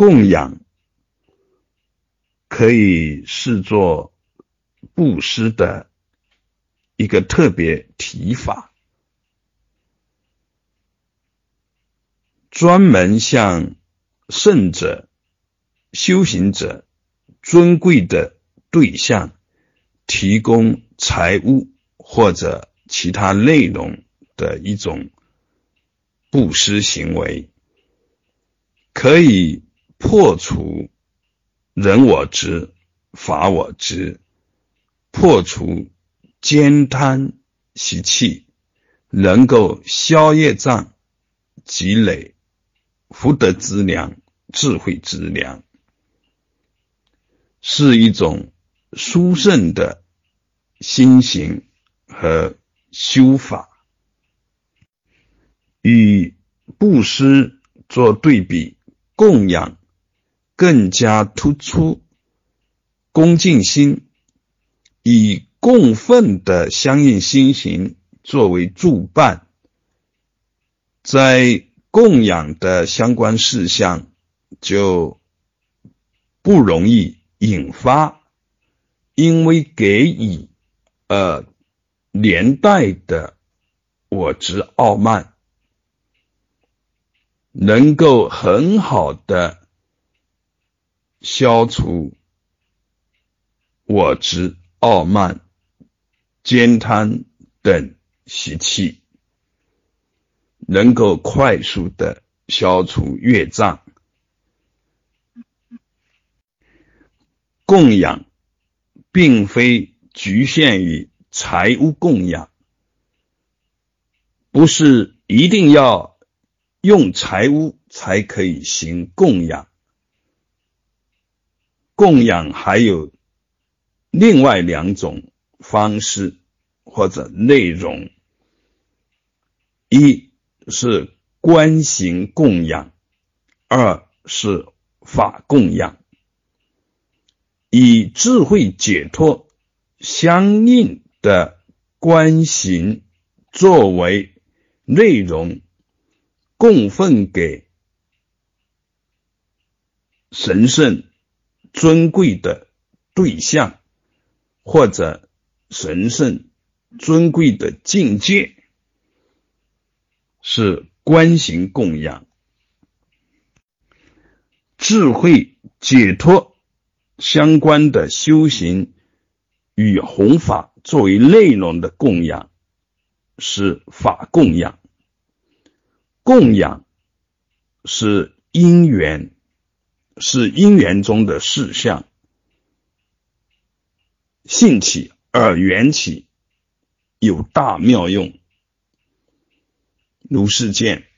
供养可以视作布施的一个特别提法，专门向圣者、修行者、尊贵的对象提供财物或者其他内容的一种布施行为，可以。破除人我执、法我执，破除兼贪习气，能够消业障、积累福德资粮、智慧资粮，是一种殊胜的心行和修法，与布施做对比，供养。更加突出恭敬心，以供奉的相应心行作为助伴，在供养的相关事项就不容易引发因为给予呃连带的我执傲慢，能够很好的。消除我执、傲慢、兼贪等习气，能够快速的消除业障。供养并非局限于财物供养，不是一定要用财物才可以行供养。供养还有另外两种方式或者内容，一是观行供养，二是法供养，以智慧解脱相应的观行作为内容，供奉给神圣。尊贵的对象，或者神圣尊贵的境界，是观行供养；智慧解脱相关的修行与弘法作为内容的供养，是法供养。供养是因缘。是因缘中的事项，性起而缘起，有大妙用。如是见。